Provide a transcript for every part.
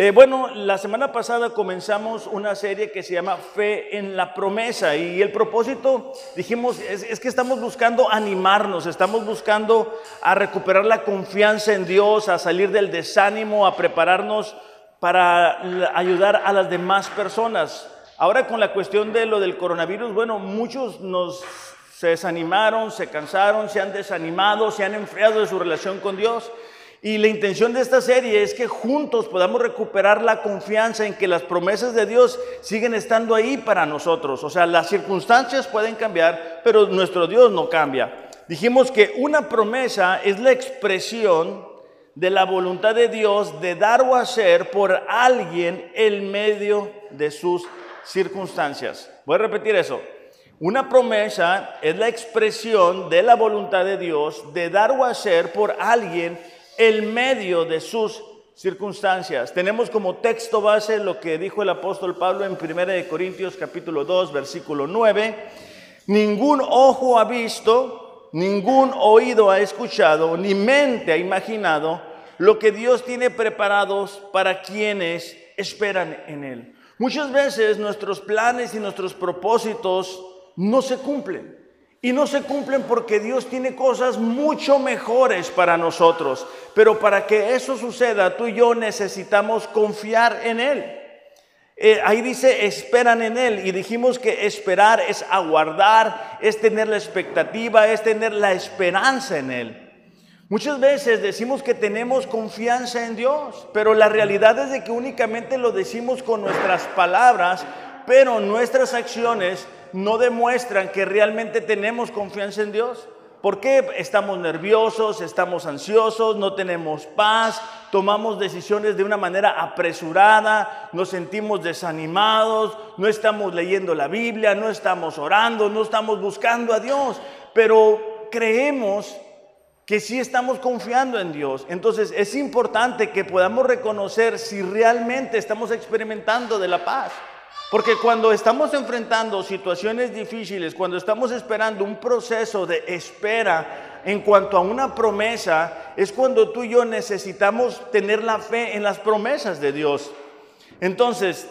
Eh, bueno, la semana pasada comenzamos una serie que se llama Fe en la promesa y el propósito, dijimos, es, es, que estamos buscando animarnos, estamos buscando a recuperar la confianza en Dios, a salir del desánimo, a prepararnos para ayudar a las demás personas. Ahora con la cuestión de lo del coronavirus, bueno, muchos nos se desanimaron, se cansaron, se han desanimado, se han enfriado de su relación con Dios. Y la intención de esta serie es que juntos podamos recuperar la confianza en que las promesas de Dios siguen estando ahí para nosotros. O sea, las circunstancias pueden cambiar, pero nuestro Dios no cambia. Dijimos que una promesa es la expresión de la voluntad de Dios de dar o hacer por alguien en medio de sus circunstancias. Voy a repetir eso. Una promesa es la expresión de la voluntad de Dios de dar o hacer por alguien en medio de sus circunstancias. Tenemos como texto base lo que dijo el apóstol Pablo en 1 Corintios capítulo 2, versículo 9. Ningún ojo ha visto, ningún oído ha escuchado, ni mente ha imaginado lo que Dios tiene preparados para quienes esperan en Él. Muchas veces nuestros planes y nuestros propósitos no se cumplen. Y no se cumplen porque Dios tiene cosas mucho mejores para nosotros. Pero para que eso suceda, tú y yo necesitamos confiar en Él. Eh, ahí dice, esperan en Él. Y dijimos que esperar es aguardar, es tener la expectativa, es tener la esperanza en Él. Muchas veces decimos que tenemos confianza en Dios, pero la realidad es de que únicamente lo decimos con nuestras palabras, pero nuestras acciones no demuestran que realmente tenemos confianza en Dios. ¿Por qué estamos nerviosos, estamos ansiosos, no tenemos paz, tomamos decisiones de una manera apresurada, nos sentimos desanimados, no estamos leyendo la Biblia, no estamos orando, no estamos buscando a Dios, pero creemos que sí estamos confiando en Dios. Entonces es importante que podamos reconocer si realmente estamos experimentando de la paz. Porque cuando estamos enfrentando situaciones difíciles, cuando estamos esperando un proceso de espera en cuanto a una promesa, es cuando tú y yo necesitamos tener la fe en las promesas de Dios. Entonces,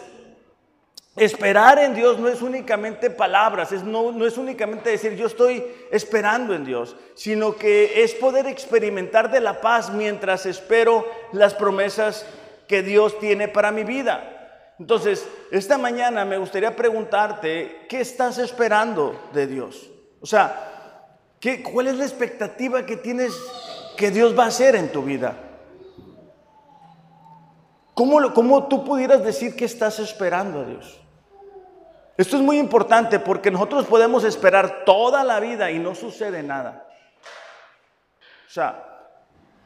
esperar en Dios no es únicamente palabras, es no, no es únicamente decir yo estoy esperando en Dios, sino que es poder experimentar de la paz mientras espero las promesas que Dios tiene para mi vida. Entonces, esta mañana me gustaría preguntarte, ¿qué estás esperando de Dios? O sea, ¿qué, ¿cuál es la expectativa que tienes que Dios va a hacer en tu vida? ¿Cómo, ¿Cómo tú pudieras decir que estás esperando a Dios? Esto es muy importante porque nosotros podemos esperar toda la vida y no sucede nada. O sea,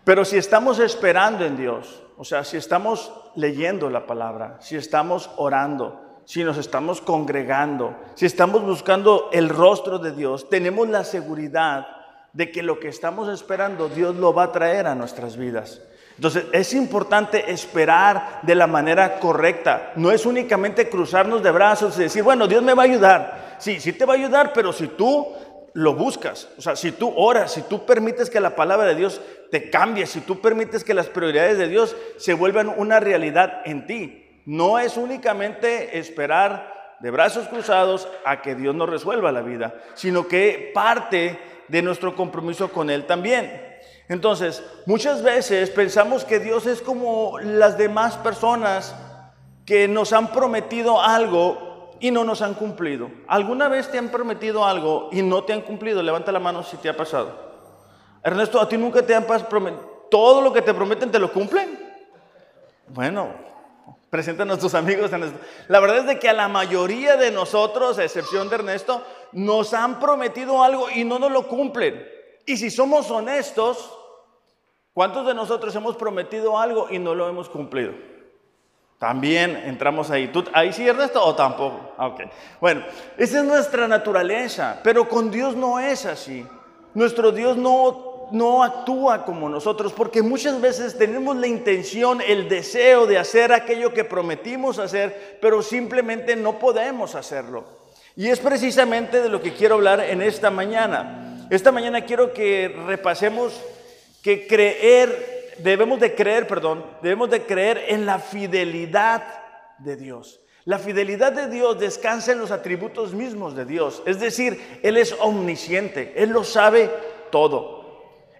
pero si estamos esperando en Dios, o sea, si estamos leyendo la palabra, si estamos orando, si nos estamos congregando, si estamos buscando el rostro de Dios, tenemos la seguridad de que lo que estamos esperando Dios lo va a traer a nuestras vidas. Entonces es importante esperar de la manera correcta. No es únicamente cruzarnos de brazos y decir, bueno, Dios me va a ayudar. Sí, sí te va a ayudar, pero si tú lo buscas, o sea, si tú oras, si tú permites que la palabra de Dios te cambie, si tú permites que las prioridades de Dios se vuelvan una realidad en ti, no es únicamente esperar de brazos cruzados a que Dios nos resuelva la vida, sino que parte de nuestro compromiso con Él también. Entonces, muchas veces pensamos que Dios es como las demás personas que nos han prometido algo y no nos han cumplido. ¿Alguna vez te han prometido algo y no te han cumplido? Levanta la mano si te ha pasado. Ernesto, ¿a ti nunca te han prometido? ¿Todo lo que te prometen te lo cumplen? Bueno, preséntanos tus amigos. La verdad es de que a la mayoría de nosotros, a excepción de Ernesto, nos han prometido algo y no nos lo cumplen. Y si somos honestos, ¿cuántos de nosotros hemos prometido algo y no lo hemos cumplido? También entramos ahí. ¿Tú, ¿Ahí sí, Ernesto, o tampoco? Ah, ok. Bueno, esa es nuestra naturaleza, pero con Dios no es así. Nuestro Dios no, no actúa como nosotros, porque muchas veces tenemos la intención, el deseo de hacer aquello que prometimos hacer, pero simplemente no podemos hacerlo. Y es precisamente de lo que quiero hablar en esta mañana. Esta mañana quiero que repasemos que creer debemos de creer, perdón, debemos de creer en la fidelidad de Dios. La fidelidad de Dios descansa en los atributos mismos de Dios. Es decir, Él es omnisciente, Él lo sabe todo.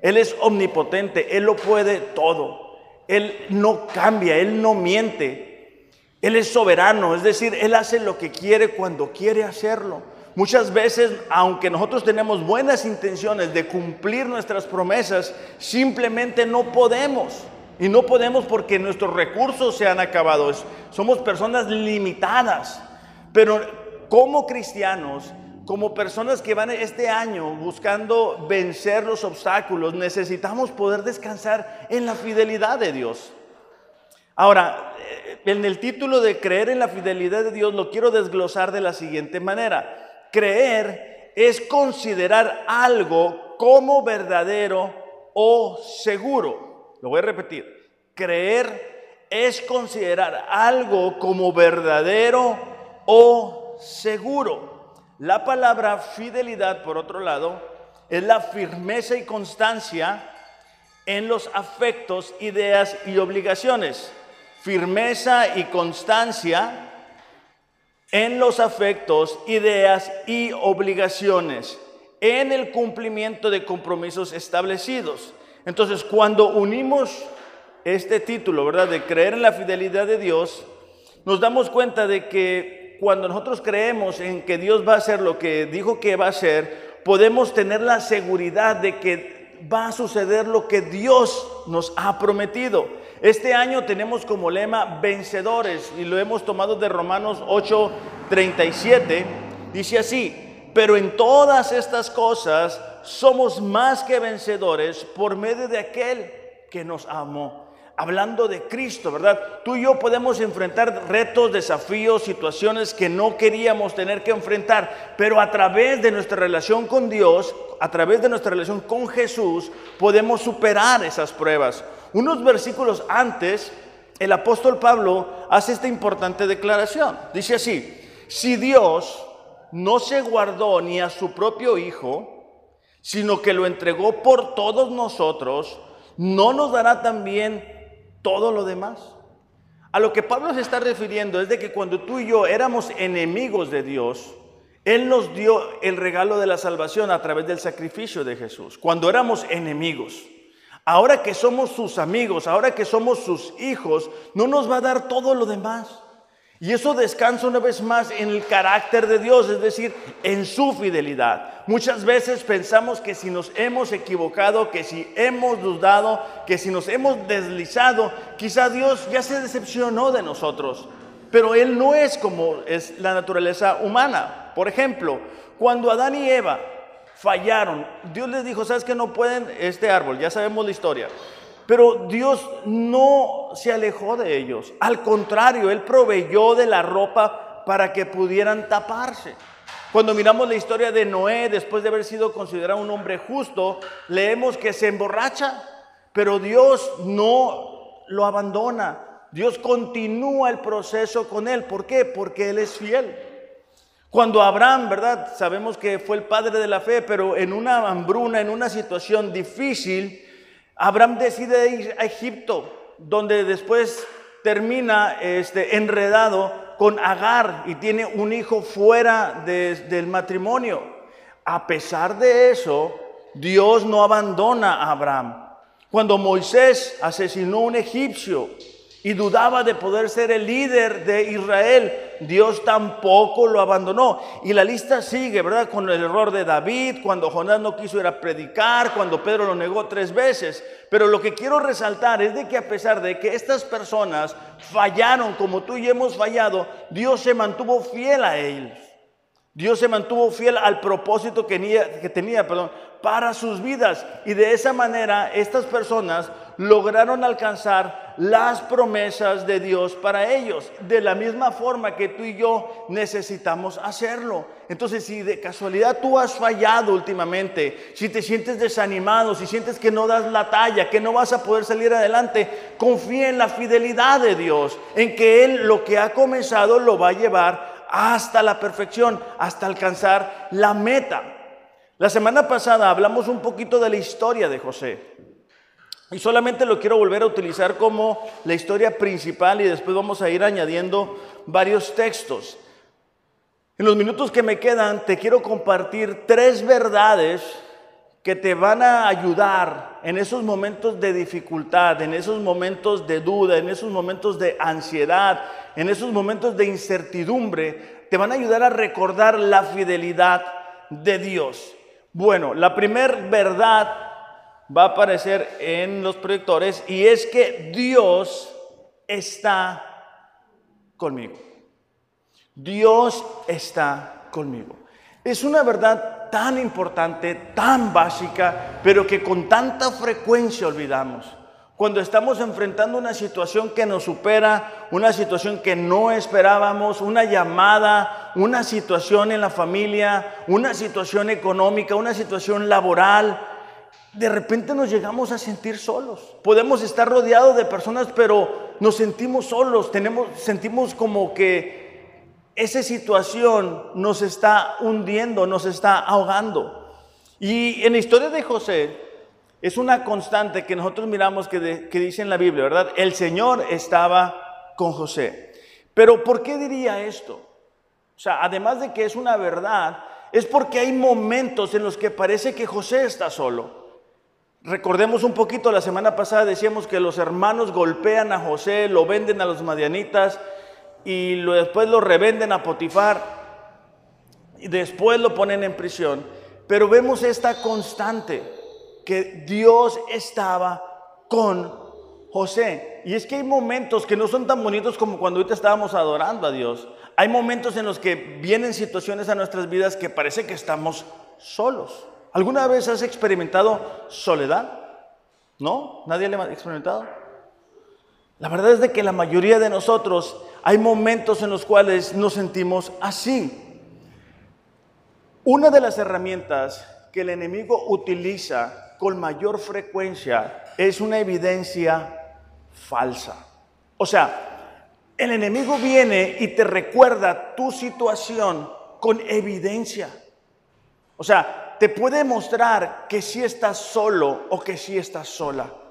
Él es omnipotente, Él lo puede todo. Él no cambia, Él no miente. Él es soberano, es decir, Él hace lo que quiere cuando quiere hacerlo. Muchas veces, aunque nosotros tenemos buenas intenciones de cumplir nuestras promesas, simplemente no podemos. Y no podemos porque nuestros recursos se han acabado. Somos personas limitadas. Pero como cristianos, como personas que van este año buscando vencer los obstáculos, necesitamos poder descansar en la fidelidad de Dios. Ahora, eh, en el título de creer en la fidelidad de Dios lo quiero desglosar de la siguiente manera. Creer es considerar algo como verdadero o seguro. Lo voy a repetir. Creer es considerar algo como verdadero o seguro. La palabra fidelidad, por otro lado, es la firmeza y constancia en los afectos, ideas y obligaciones. Firmeza y constancia en los afectos, ideas y obligaciones, en el cumplimiento de compromisos establecidos. Entonces, cuando unimos este título, ¿verdad? De creer en la fidelidad de Dios, nos damos cuenta de que cuando nosotros creemos en que Dios va a hacer lo que dijo que va a hacer, podemos tener la seguridad de que va a suceder lo que Dios nos ha prometido. Este año tenemos como lema vencedores y lo hemos tomado de Romanos 8:37. Dice así, pero en todas estas cosas somos más que vencedores por medio de aquel que nos amó. Hablando de Cristo, ¿verdad? Tú y yo podemos enfrentar retos, desafíos, situaciones que no queríamos tener que enfrentar, pero a través de nuestra relación con Dios, a través de nuestra relación con Jesús, podemos superar esas pruebas. Unos versículos antes, el apóstol Pablo hace esta importante declaración. Dice así, si Dios no se guardó ni a su propio Hijo, sino que lo entregó por todos nosotros, ¿no nos dará también todo lo demás? A lo que Pablo se está refiriendo es de que cuando tú y yo éramos enemigos de Dios, Él nos dio el regalo de la salvación a través del sacrificio de Jesús, cuando éramos enemigos. Ahora que somos sus amigos, ahora que somos sus hijos, no nos va a dar todo lo demás. Y eso descansa una vez más en el carácter de Dios, es decir, en su fidelidad. Muchas veces pensamos que si nos hemos equivocado, que si hemos dudado, que si nos hemos deslizado, quizá Dios ya se decepcionó de nosotros. Pero Él no es como es la naturaleza humana. Por ejemplo, cuando Adán y Eva fallaron, Dios les dijo, ¿sabes que no pueden este árbol? Ya sabemos la historia. Pero Dios no se alejó de ellos. Al contrario, Él proveyó de la ropa para que pudieran taparse. Cuando miramos la historia de Noé, después de haber sido considerado un hombre justo, leemos que se emborracha, pero Dios no lo abandona. Dios continúa el proceso con él. ¿Por qué? Porque Él es fiel. Cuando Abraham, ¿verdad? Sabemos que fue el padre de la fe, pero en una hambruna, en una situación difícil, Abraham decide ir a Egipto, donde después termina este, enredado con Agar y tiene un hijo fuera del matrimonio. A pesar de eso, Dios no abandona a Abraham. Cuando Moisés asesinó a un egipcio, y dudaba de poder ser el líder de Israel, Dios tampoco lo abandonó. Y la lista sigue, ¿verdad? Con el error de David, cuando Jonás no quiso ir a predicar, cuando Pedro lo negó tres veces. Pero lo que quiero resaltar es de que a pesar de que estas personas fallaron como tú y hemos fallado, Dios se mantuvo fiel a ellos. Dios se mantuvo fiel al propósito que tenía, para sus vidas. Y de esa manera estas personas lograron alcanzar las promesas de Dios para ellos, de la misma forma que tú y yo necesitamos hacerlo. Entonces, si de casualidad tú has fallado últimamente, si te sientes desanimado, si sientes que no das la talla, que no vas a poder salir adelante, confía en la fidelidad de Dios, en que Él lo que ha comenzado lo va a llevar hasta la perfección, hasta alcanzar la meta. La semana pasada hablamos un poquito de la historia de José. Y solamente lo quiero volver a utilizar como la historia principal y después vamos a ir añadiendo varios textos. En los minutos que me quedan te quiero compartir tres verdades que te van a ayudar en esos momentos de dificultad, en esos momentos de duda, en esos momentos de ansiedad, en esos momentos de incertidumbre, te van a ayudar a recordar la fidelidad de Dios. Bueno, la primera verdad va a aparecer en los proyectores y es que Dios está conmigo. Dios está conmigo. Es una verdad tan importante, tan básica, pero que con tanta frecuencia olvidamos. Cuando estamos enfrentando una situación que nos supera, una situación que no esperábamos, una llamada, una situación en la familia, una situación económica, una situación laboral, de repente nos llegamos a sentir solos. Podemos estar rodeados de personas, pero nos sentimos solos, tenemos, sentimos como que esa situación nos está hundiendo, nos está ahogando. Y en la historia de José es una constante que nosotros miramos que, dice en la Biblia, ¿verdad? El Señor estaba con José. Pero ¿por qué diría esto? O sea, además de que es una verdad, es porque hay momentos en los que parece que José está solo. Recordemos un poquito, la semana pasada decíamos que los hermanos golpean a José, lo venden a los madianitas, y después lo revenden a Potifar y después lo ponen en prisión. Pero vemos esta constante, que Dios estaba con José. Y es que hay momentos que no son tan bonitos como cuando ahorita estábamos adorando a Dios. Hay momentos en los que vienen situaciones a nuestras vidas que parece que estamos solos. ¿Alguna vez has experimentado soledad? ¿No? ¿Nadie le ha experimentado? La verdad es de que la mayoría de nosotros hay momentos en los cuales nos sentimos así. Una de las herramientas que el enemigo utiliza con mayor frecuencia es una evidencia falsa. O sea, el enemigo viene y te recuerda tu situación con evidencia. O sea, te puede mostrar que sí estás solo o que sí estás sola.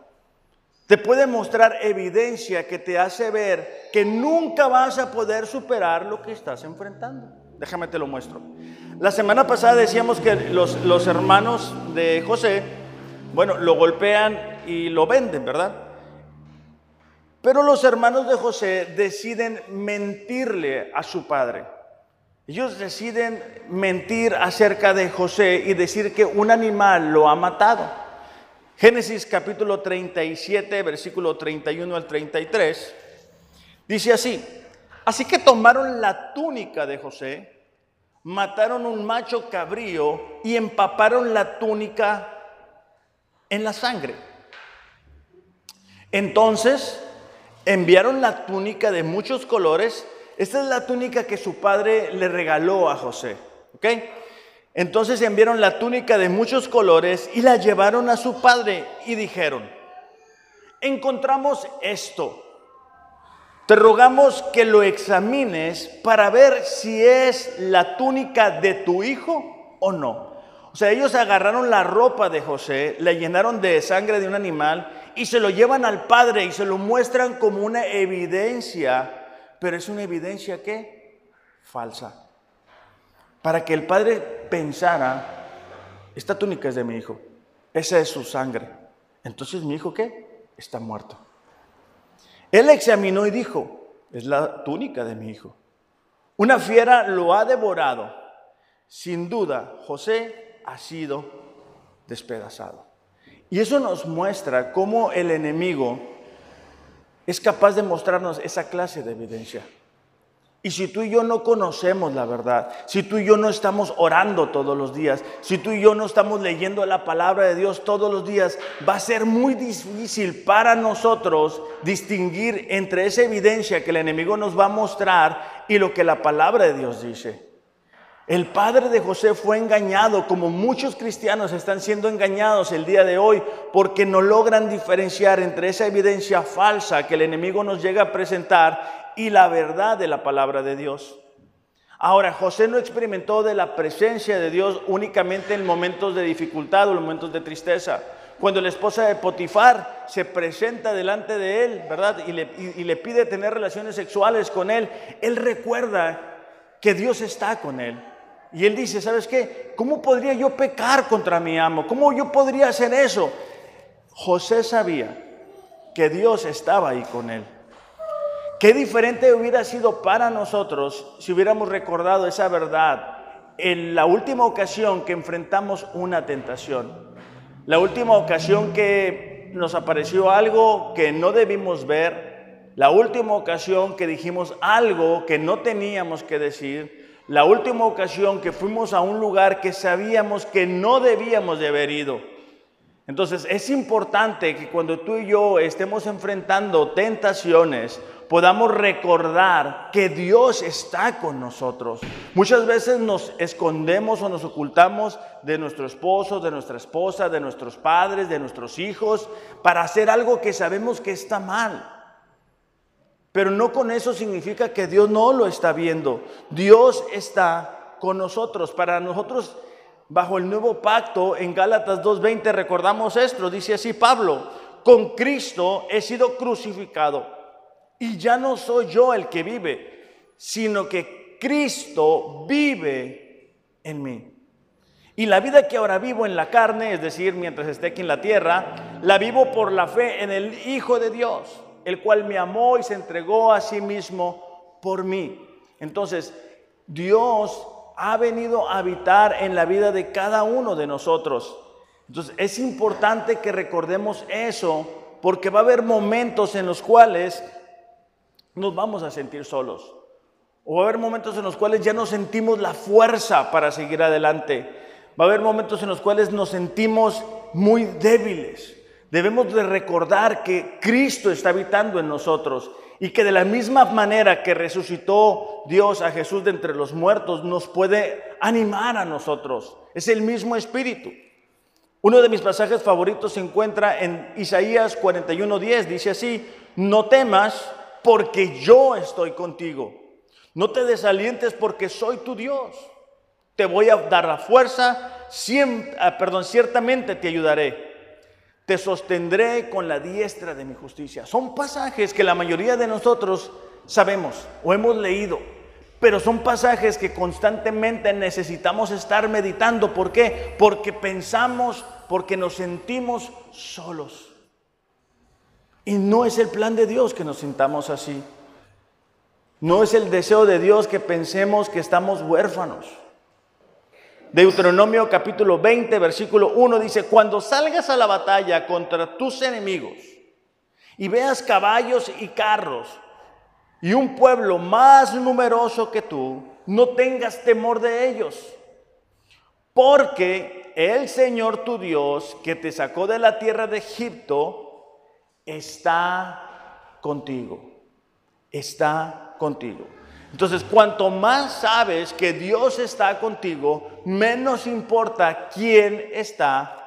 Te puede mostrar evidencia que te hace ver que nunca vas a poder superar lo que estás enfrentando. Déjame te lo muestro. La semana pasada decíamos que los, los hermanos de José, bueno, lo golpean y lo venden, ¿verdad? Pero los hermanos de José deciden mentirle a su padre. Ellos deciden mentir acerca de José y decir que un animal lo ha matado. Génesis capítulo 37, versículo 31 al 33, dice así, así que tomaron la túnica de José, mataron un macho cabrío y empaparon la túnica en la sangre. Entonces enviaron la túnica de muchos colores. Esta es la túnica que su padre le regaló a José. ¿Ok? Entonces enviaron la túnica de muchos colores y la llevaron a su padre y dijeron, encontramos esto. Te rogamos que lo examines para ver si es la túnica de tu hijo o no. O sea, ellos agarraron la ropa de José, la llenaron de sangre de un animal y se lo llevan al padre y se lo muestran como una evidencia, pero es una evidencia que falsa para que el padre pensara, esta túnica es de mi hijo, esa es su sangre. Entonces mi hijo qué? Está muerto. Él examinó y dijo, es la túnica de mi hijo. Una fiera lo ha devorado. Sin duda, José ha sido despedazado. Y eso nos muestra cómo el enemigo es capaz de mostrarnos esa clase de evidencia. Y si tú y yo no conocemos la verdad, si tú y yo no estamos orando todos los días, si tú y yo no estamos leyendo la palabra de Dios todos los días, va a ser muy difícil para nosotros distinguir entre esa evidencia que el enemigo nos va a mostrar y lo que la palabra de Dios dice. El padre de José fue engañado, como muchos cristianos están siendo engañados el día de hoy, porque no logran diferenciar entre esa evidencia falsa que el enemigo nos llega a presentar y la verdad de la palabra de Dios. Ahora, José no experimentó de la presencia de Dios únicamente en momentos de dificultad o en momentos de tristeza. Cuando la esposa de Potifar se presenta delante de él, ¿verdad? Y le, y le pide tener relaciones sexuales con él, él recuerda que Dios está con él. Y él dice, ¿sabes qué? ¿Cómo podría yo pecar contra mi amo? ¿Cómo yo podría hacer eso? José sabía que Dios estaba ahí con él. Qué diferente hubiera sido para nosotros si hubiéramos recordado esa verdad en la última ocasión que enfrentamos una tentación. La última ocasión que nos apareció algo que no debimos ver. La última ocasión que dijimos algo que no teníamos que decir la última ocasión que fuimos a un lugar que sabíamos que no debíamos de haber ido. Entonces es importante que cuando tú y yo estemos enfrentando tentaciones, podamos recordar que Dios está con nosotros. Muchas veces nos escondemos o nos ocultamos de nuestro esposo, de nuestra esposa, de nuestros padres, de nuestros hijos, para hacer algo que sabemos que está mal. Pero no con eso significa que Dios no lo está viendo. Dios está con nosotros. Para nosotros, bajo el nuevo pacto, en Gálatas 2.20 recordamos esto. Dice así Pablo, con Cristo he sido crucificado. Y ya no soy yo el que vive, sino que Cristo vive en mí. Y la vida que ahora vivo en la carne, es decir, mientras esté aquí en la tierra, la vivo por la fe en el Hijo de Dios el cual me amó y se entregó a sí mismo por mí. Entonces, Dios ha venido a habitar en la vida de cada uno de nosotros. Entonces, es importante que recordemos eso, porque va a haber momentos en los cuales nos vamos a sentir solos. O va a haber momentos en los cuales ya no sentimos la fuerza para seguir adelante. Va a haber momentos en los cuales nos sentimos muy débiles. Debemos de recordar que Cristo está habitando en nosotros y que de la misma manera que resucitó Dios a Jesús de entre los muertos, nos puede animar a nosotros. Es el mismo espíritu. Uno de mis pasajes favoritos se encuentra en Isaías 41:10. Dice así, no temas porque yo estoy contigo. No te desalientes porque soy tu Dios. Te voy a dar la fuerza, ah, perdón, ciertamente te ayudaré te sostendré con la diestra de mi justicia. Son pasajes que la mayoría de nosotros sabemos o hemos leído, pero son pasajes que constantemente necesitamos estar meditando. ¿Por qué? Porque pensamos, porque nos sentimos solos. Y no es el plan de Dios que nos sintamos así. No es el deseo de Dios que pensemos que estamos huérfanos. Deuteronomio capítulo 20, versículo 1 dice, cuando salgas a la batalla contra tus enemigos y veas caballos y carros y un pueblo más numeroso que tú, no tengas temor de ellos, porque el Señor tu Dios que te sacó de la tierra de Egipto está contigo, está contigo. Entonces, cuanto más sabes que Dios está contigo, menos importa quién está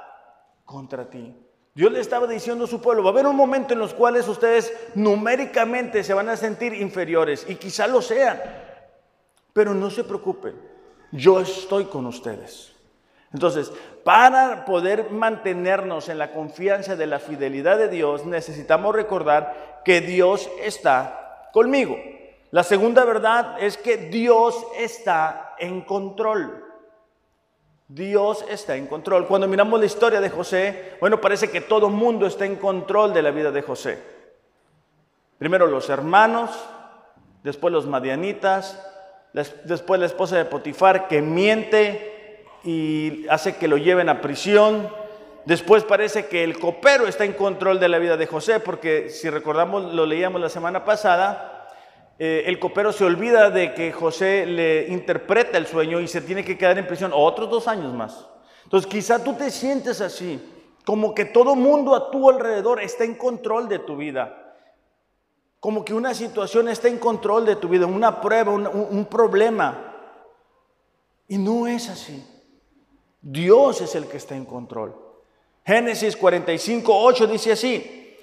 contra ti. Dios le estaba diciendo a su pueblo, va a haber un momento en los cuales ustedes numéricamente se van a sentir inferiores y quizá lo sean, pero no se preocupen, yo estoy con ustedes. Entonces, para poder mantenernos en la confianza de la fidelidad de Dios, necesitamos recordar que Dios está conmigo. La segunda verdad es que Dios está en control. Dios está en control. Cuando miramos la historia de José, bueno, parece que todo el mundo está en control de la vida de José. Primero los hermanos, después los madianitas, después la esposa de Potifar que miente y hace que lo lleven a prisión. Después parece que el copero está en control de la vida de José, porque si recordamos, lo leíamos la semana pasada, eh, el copero se olvida de que José le interpreta el sueño y se tiene que quedar en prisión otros dos años más. Entonces quizá tú te sientes así, como que todo mundo a tu alrededor está en control de tu vida, como que una situación está en control de tu vida, una prueba, un, un problema. Y no es así. Dios es el que está en control. Génesis 45, 8 dice así.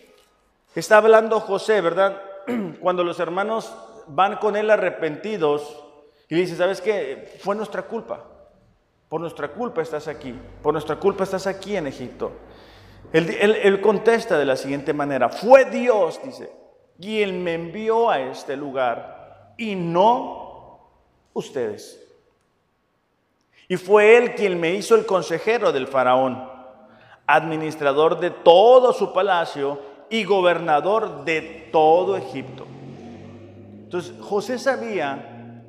Está hablando José, ¿verdad? cuando los hermanos van con él arrepentidos y dice, ¿sabes qué? Fue nuestra culpa. Por nuestra culpa estás aquí. Por nuestra culpa estás aquí en Egipto. Él, contesta de la siguiente manera, fue Dios, dice, quien me envió a este lugar y no ustedes. Y fue Él quien me hizo el consejero del faraón, administrador de todo su palacio y gobernador de todo Egipto. Entonces José sabía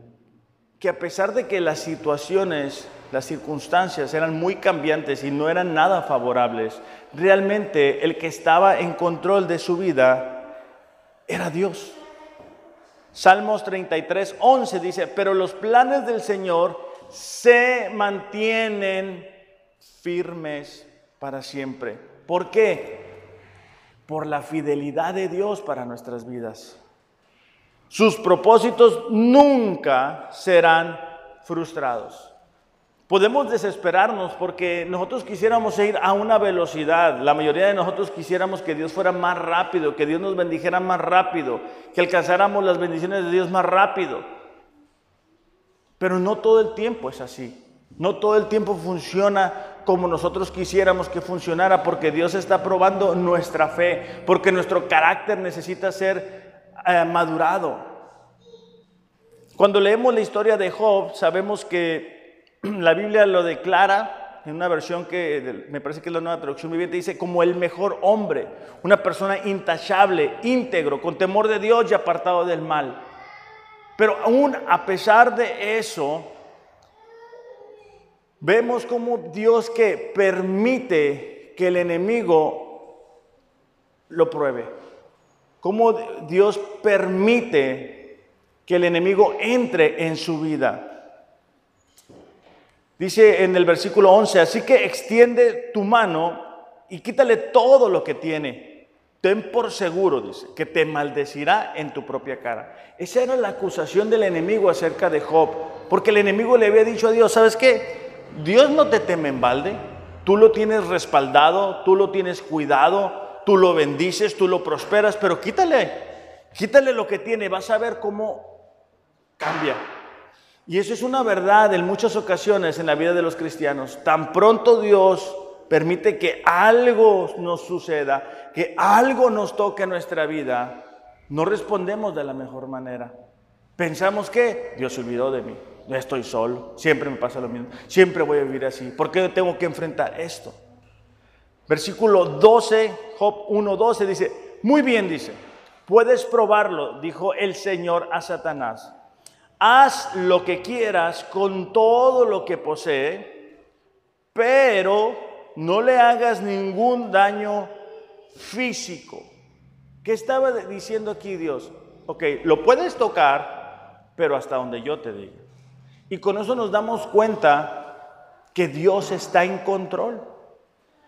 que a pesar de que las situaciones las circunstancias eran muy cambiantes y no eran nada favorables, realmente el que estaba en control de su vida era Dios. Salmos 33, 11 dice, pero los planes del Señor se mantienen firmes para siempre. ¿Por qué? Por la fidelidad de Dios para nuestras vidas. Sus propósitos nunca serán frustrados. Podemos desesperarnos porque nosotros quisiéramos ir a una velocidad. La mayoría de nosotros quisiéramos que Dios fuera más rápido, que Dios nos bendijera más rápido, que alcanzáramos las bendiciones de Dios más rápido. Pero no todo el tiempo es así. No todo el tiempo funciona como nosotros quisiéramos que funcionara porque Dios está probando nuestra fe, porque nuestro carácter necesita ser eh, madurado. Cuando leemos la historia de Job, sabemos que la Biblia lo declara en una versión que me parece que es la nueva traducción viviente, dice como el mejor hombre, una persona intachable, íntegro, con temor de Dios y apartado del mal. Pero aún a pesar de eso, vemos como Dios que permite que el enemigo lo pruebe. Como Dios permite que el enemigo entre en su vida. Dice en el versículo 11, así que extiende tu mano y quítale todo lo que tiene. Ten por seguro, dice, que te maldecirá en tu propia cara. Esa era la acusación del enemigo acerca de Job, porque el enemigo le había dicho a Dios, ¿sabes qué? Dios no te teme en balde, tú lo tienes respaldado, tú lo tienes cuidado, tú lo bendices, tú lo prosperas, pero quítale, quítale lo que tiene, vas a ver cómo cambia. Y eso es una verdad en muchas ocasiones en la vida de los cristianos. Tan pronto Dios permite que algo nos suceda, que algo nos toque en nuestra vida, no respondemos de la mejor manera. Pensamos que Dios se olvidó de mí, no estoy solo, siempre me pasa lo mismo, siempre voy a vivir así. ¿Por qué tengo que enfrentar esto? Versículo 12, Job 1.12 dice, muy bien dice, puedes probarlo, dijo el Señor a Satanás haz lo que quieras con todo lo que posee, pero no le hagas ningún daño físico. ¿Qué estaba diciendo aquí Dios? Ok, lo puedes tocar, pero hasta donde yo te diga. Y con eso nos damos cuenta que Dios está en control.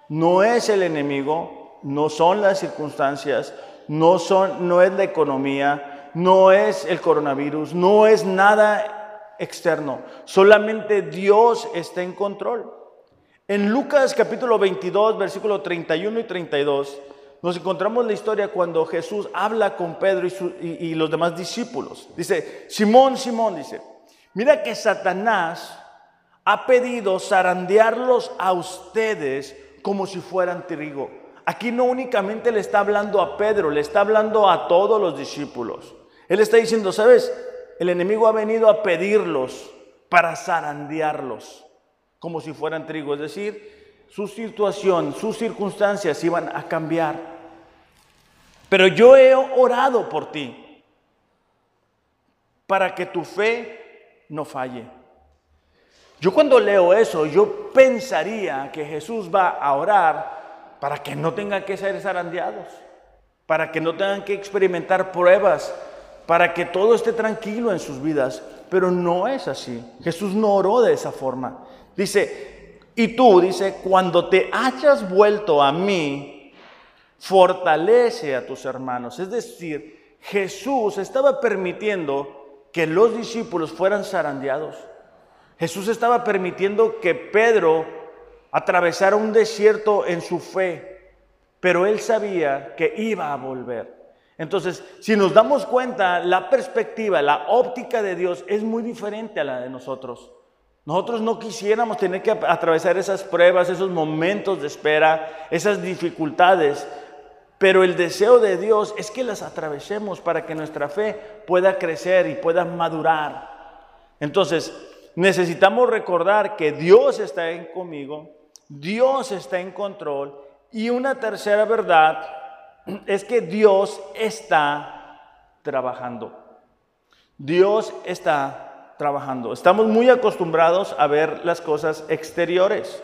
No es el enemigo, no son las circunstancias, no, son, no es la economía, no es el coronavirus, no es nada externo, solamente Dios está en control. En Lucas capítulo 22, versículo 31 y 32, nos encontramos la historia cuando Jesús habla con Pedro y, y los demás discípulos. Dice, Simón, Simón, dice, mira que Satanás ha pedido zarandearlos a ustedes como si fueran trigo. Aquí no únicamente le está hablando a Pedro, le está hablando a todos los discípulos. Él está diciendo, ¿sabes? El enemigo ha venido a pedirlos para zarandearlos, como si fueran trigo. Es decir, su situación, sus circunstancias iban a cambiar. Pero yo he orado por ti para que tu fe no falle. Yo cuando leo eso, yo pensaría que Jesús va a orar para que no tengan que ser zarandeados, para que no tengan que experimentar pruebas, para que todo esté tranquilo en sus vidas, pero no es así. Jesús no oró de esa forma. Dice, y tú, dice, cuando te hayas vuelto a mí, fortalece a tus hermanos. Es decir, Jesús estaba permitiendo que los discípulos fueran zarandeados. Jesús estaba permitiendo que Pedro atravesara un desierto en su fe, pero él sabía que iba a volver. Entonces, si nos damos cuenta, la perspectiva, la óptica de Dios es muy diferente a la de nosotros. Nosotros no quisiéramos tener que atravesar esas pruebas, esos momentos de espera, esas dificultades, pero el deseo de Dios es que las atravesemos para que nuestra fe pueda crecer y pueda madurar. Entonces, necesitamos recordar que Dios está en conmigo, Dios está en control y una tercera verdad es que Dios está trabajando. Dios está trabajando. Estamos muy acostumbrados a ver las cosas exteriores.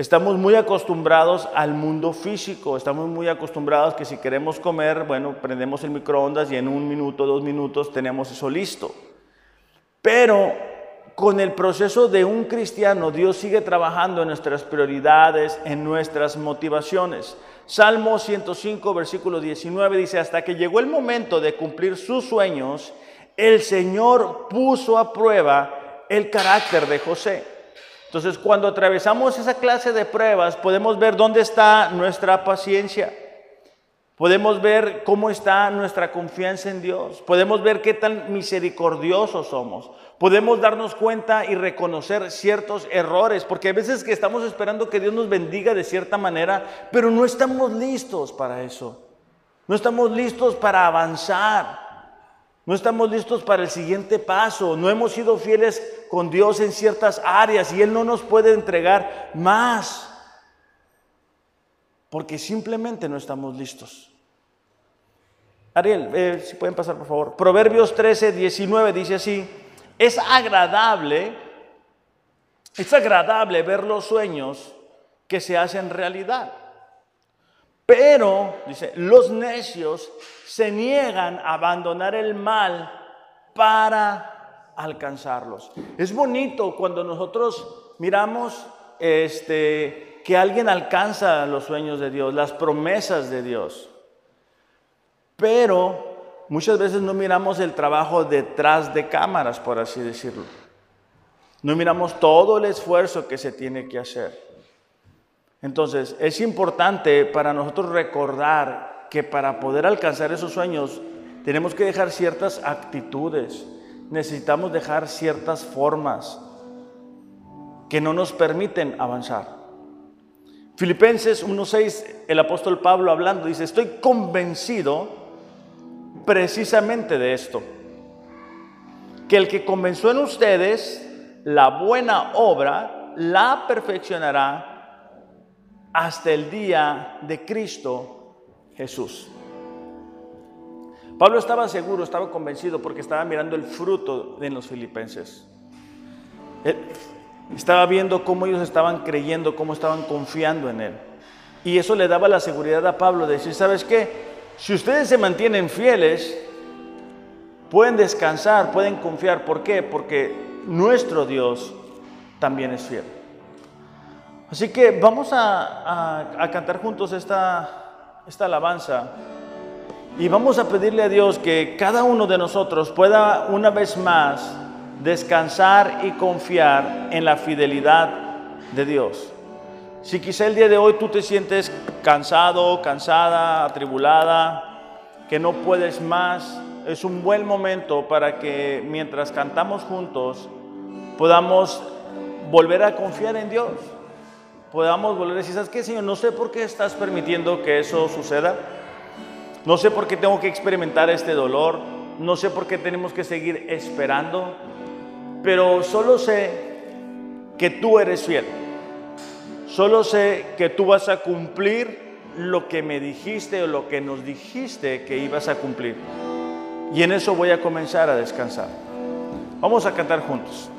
Estamos muy acostumbrados al mundo físico, estamos muy acostumbrados que si queremos comer, bueno, prendemos el microondas y en un minuto, dos minutos tenemos eso listo. Pero con el proceso de un cristiano, Dios sigue trabajando en nuestras prioridades, en nuestras motivaciones. Salmo 105, versículo 19 dice, hasta que llegó el momento de cumplir sus sueños, el Señor puso a prueba el carácter de José. Entonces, cuando atravesamos esa clase de pruebas, podemos ver dónde está nuestra paciencia. Podemos ver cómo está nuestra confianza en Dios. Podemos ver qué tan misericordiosos somos. Podemos darnos cuenta y reconocer ciertos errores, porque a veces que estamos esperando que Dios nos bendiga de cierta manera, pero no estamos listos para eso. No estamos listos para avanzar. No estamos listos para el siguiente paso. No hemos sido fieles con Dios en ciertas áreas y Él no nos puede entregar más. Porque simplemente no estamos listos. Ariel, eh, si pueden pasar por favor. Proverbios 13, 19 dice así. Es agradable, es agradable ver los sueños que se hacen realidad. Pero, dice, los necios se niegan a abandonar el mal para alcanzarlos. Es bonito cuando nosotros miramos este, que alguien alcanza los sueños de Dios, las promesas de Dios. Pero muchas veces no miramos el trabajo detrás de cámaras, por así decirlo. No miramos todo el esfuerzo que se tiene que hacer. Entonces, es importante para nosotros recordar que para poder alcanzar esos sueños tenemos que dejar ciertas actitudes, necesitamos dejar ciertas formas que no nos permiten avanzar. Filipenses 1.6, el apóstol Pablo hablando, dice, estoy convencido precisamente de esto, que el que comenzó en ustedes la buena obra, la perfeccionará hasta el día de Cristo Jesús. Pablo estaba seguro, estaba convencido porque estaba mirando el fruto en los filipenses. estaba viendo cómo ellos estaban creyendo, cómo estaban confiando en él. Y eso le daba la seguridad a Pablo de decir, ¿sabes qué? Si ustedes se mantienen fieles, pueden descansar, pueden confiar. ¿Por qué? Porque nuestro Dios también es fiel. Así que vamos a cantar juntos esta, esta alabanza y vamos a pedirle a Dios que cada uno de nosotros pueda una vez más descansar y confiar en la fidelidad de Dios. Si quizá el día de hoy tú te sientes cansado, cansada, atribulada, que no puedes más, es un buen momento para que mientras cantamos juntos podamos volver a confiar en Dios podamos volver a decir, ¿sabes qué, Señor? No sé por qué estás permitiendo que eso suceda. No sé por qué tengo que experimentar este dolor. No sé por qué tenemos que seguir esperando. Pero solo sé que tú eres fiel. Solo sé que tú vas a cumplir lo que me dijiste o lo que nos dijiste que ibas a cumplir. Y en eso voy a comenzar a descansar. Vamos a cantar juntos.